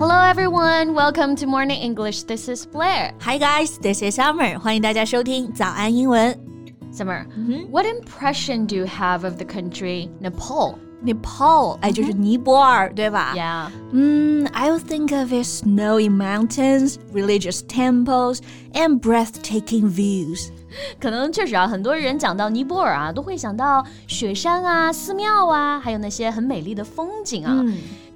Hello everyone, welcome to Morning English. This is Blair. Hi guys, this is Summer. 欢迎大家收听早安英文。 Summer, what impression do you have of the country Nepal? Nepal，哎，就是尼泊尔，对吧 Yeah. 嗯，I would think of its snowy mountains, religious temples, and breathtaking views. 可能确实啊，很多人讲到尼泊尔啊，都会想到雪山啊、寺庙啊，还有那些很美丽的风景啊。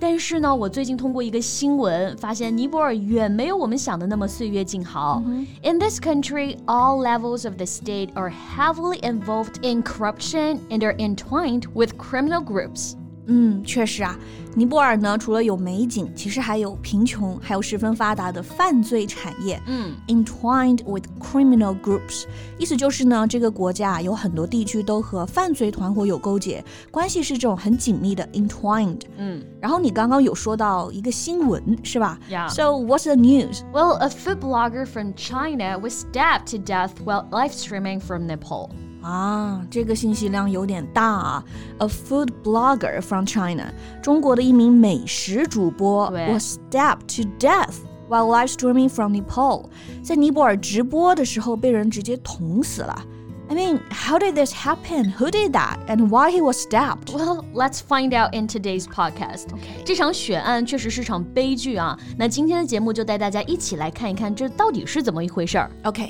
但是呢，我最近通过一个新闻发现，尼泊尔远没有我们想的那么岁月静好。In this country, all levels of the state are heavily involved in corruption and are entwined with criminal groups. 嗯，确实啊，尼泊尔呢，除了有美景，其实还有贫穷，还有十分发达的犯罪产业。嗯，entwined with criminal groups，意思就是呢，这个国家啊有很多地区都和犯罪团伙有勾结，关系是这种很紧密的 entwined。嗯然后你刚刚有说到一个新闻是吧 Yeah. So what's the news? Well, a food blogger from China was stabbed to death while live streaming from Nepal. 啊，这个信息量有点大啊。A food blogger from China，中国的一名美食主播对 was stabbed to death while live streaming from Nepal，在尼泊尔直播的时候被人直接捅死了。I mean, how did this happen? Who did that? And why he was stabbed? Well, let's find out in today's podcast. Okay. 这场血案确实是场悲剧啊。那今天的节目就带大家一起来看一看这到底是怎么一回事儿。 Okay.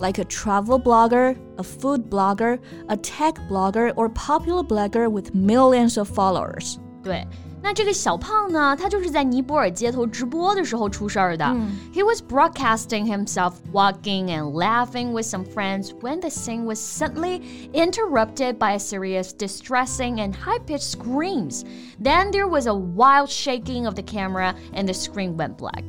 Like a travel blogger, a food blogger, a tech blogger, or popular blogger with millions of followers. 对，那这个小胖呢，他就是在尼泊尔街头直播的时候出事儿的。He was broadcasting himself walking and laughing with some friends when the scene was suddenly interrupted by a series distressing and high-pitched screams. Then there was a wild shaking of the camera and the screen went black.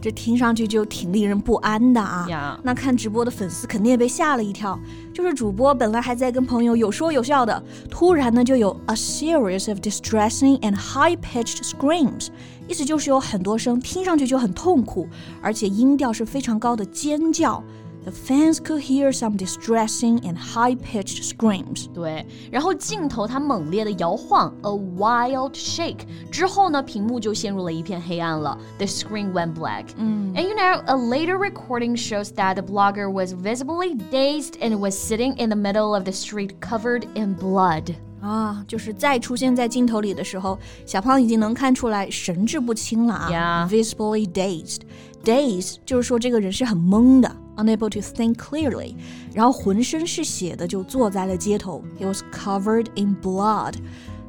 这听上去就挺令人不安的啊。呀那看直播的粉丝肯定也被吓了一跳。就是主播本来还在跟朋友有说有笑的，突然呢就有 a series of distressing and high-pitched screams，意思就是有很多声听上去就很痛苦，而且音调是非常高的尖叫。The fans could hear some distressing and high-pitched screams. 对，然后镜头它猛烈的摇晃，a wild shake 之后呢，屏幕就陷入了一片黑暗了。The screen went black. And you know, a later recording shows that the blogger was visibly dazed and was sitting in the middle of the street covered in blood. 啊，就是再出现在镜头里的时候，小胖已经能看出来神志不清了啊 Yeah. visibly dazed. Dazed 就是说这个人是很懵的，unable to think clearly，然后浑身是血的就坐在了街头。He was covered in blood.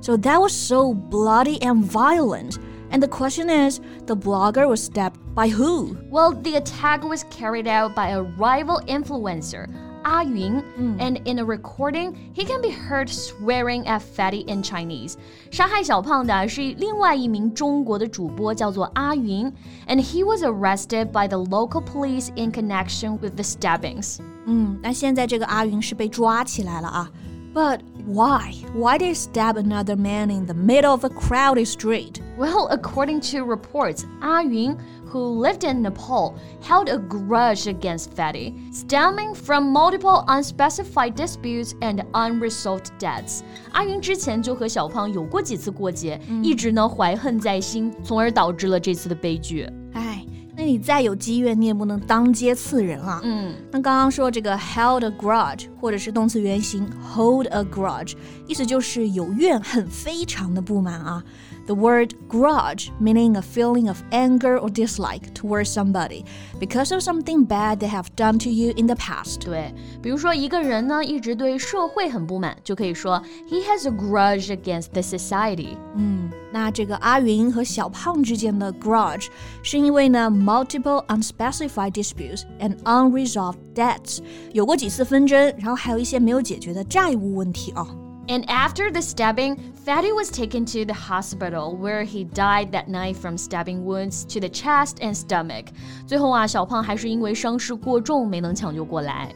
So that was so bloody and violent. And the question is, the blogger was stabbed by who? Well, the attack was carried out by a rival influencer. Ah Yun, and in a recording, he can be heard swearing at Fatty in Chinese. 杀害小胖的是另外一名中国的主播，叫做阿云，and he was arrested by the local police in connection with the stabbings. 嗯，那现在这个阿云是被抓起来了啊。But why? Why did he stab another man in the middle of a crowded street? Well, according to reports, Ah Yun, who lived in Nepal, held a grudge against Fatty, stemming from multiple unspecified disputes and unresolved debts. 阿云之前就和小胖有过几次过节，一直呢怀恨在心，从而导致了这次的悲剧。哎，那你再有积怨，你也不能当街刺人啊。嗯，那刚刚说这个 held a grudge，或者是动词原形 hold a grudge，意思就是有怨恨，非常的不满啊。 The word grudge meaning a feeling of anger or dislike towards somebody because of something bad they have done to you in the past. 对，比如说一个人呢一直对社会很不满，就可以说 he has a grudge against the society。嗯，那这个阿云和小胖之间的 grudge 是因为呢 multiple unspecified disputes and unresolved debts，有过几次纷争，然后还有一些没有解决的债务问题啊。 And after the stabbing, Fatty was taken to the hospital where he died that night from stabbing wounds to the chest and stomach. 最后啊，小胖还是因为伤势过重没能抢救过来。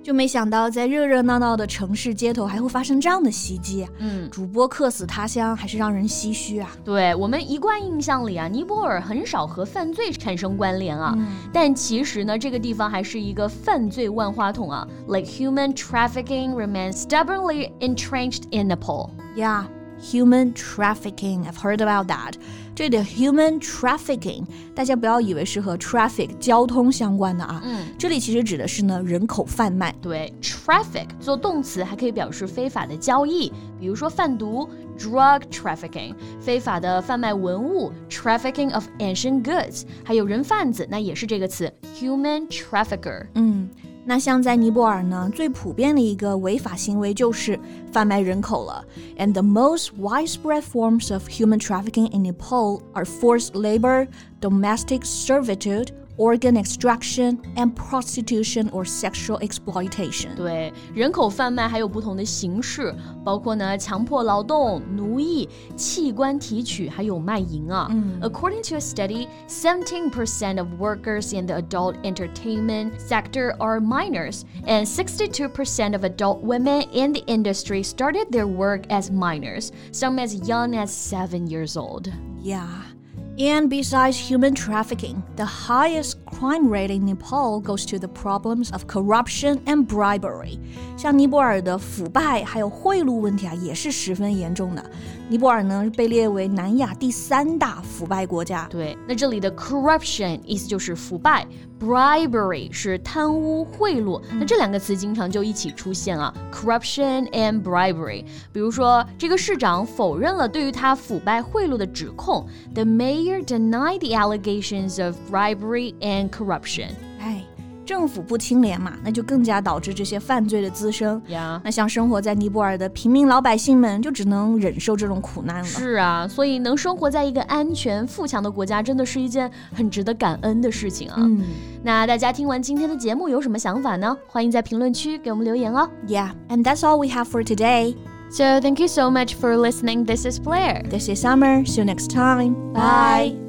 唉。就没想到，在热热闹闹的城市街头还会发生这样的袭击。嗯，主播客死他乡，还是让人唏嘘啊。对我们一贯印象里啊，尼泊尔很少和犯罪产生关联啊。但其实呢，这个地方还是一个犯罪万花筒啊。Like human trafficking remains stubbornly entrenched in Nepal. Yeah. Human trafficking, I've heard about that. 这里的 human trafficking，大家不要以为是和 traffic 交通相关的啊，嗯，这里其实指的是呢人口贩卖。对，traffic 做动词还可以表示非法的交易，比如说贩毒 drug trafficking，非法的贩卖文物 trafficking of ancient goods，还有人贩子，那也是这个词 human trafficker。嗯。 那像在尼泊尔呢，最普遍的一个违法行为就是贩卖人口了。And the most widespread forms of human trafficking in Nepal are forced labor, domestic servitude, organ extraction and prostitution or sexual exploitation。对，人口贩卖还有不同的形式，包括呢强迫劳动、奴役、器官提取，还有卖淫啊。嗯，According to a study, 17% of workers in the adult entertainment sector are minors, and 62% of adult women in the industry started their work as minors, some as young as seven years old. Yeah. And besides human trafficking, the highest crime rate in Nepal goes to the problems of corruption and bribery. 像尼泊尔的腐败还有贿赂问题啊，也是十分严重的。尼泊尔呢被列为南亚第三大腐败国家。对，那这里的 corruption 意思就是腐败，bribery 是贪污贿赂。那这两个词经常就一起出现啊，corruption and bribery。比如说，这个市长否认了对于他腐败贿赂的指控，the mayor denied the allegations of bribery and corruption。政府不清廉嘛，那就更加导致这些犯罪的滋生。呀，那像生活在尼泊尔的平民老百姓们，就只能忍受这种苦难了。是啊，所以能生活在一个安全富强的国家，真的是一件很值得感恩的事情啊。嗯，那大家听完今天的节目有什么想法呢？欢迎在评论区给我们留言哦。Yeah, and that's all we have for today. So thank you so much for listening. This is Blair. This is Summer. See you next time. Bye.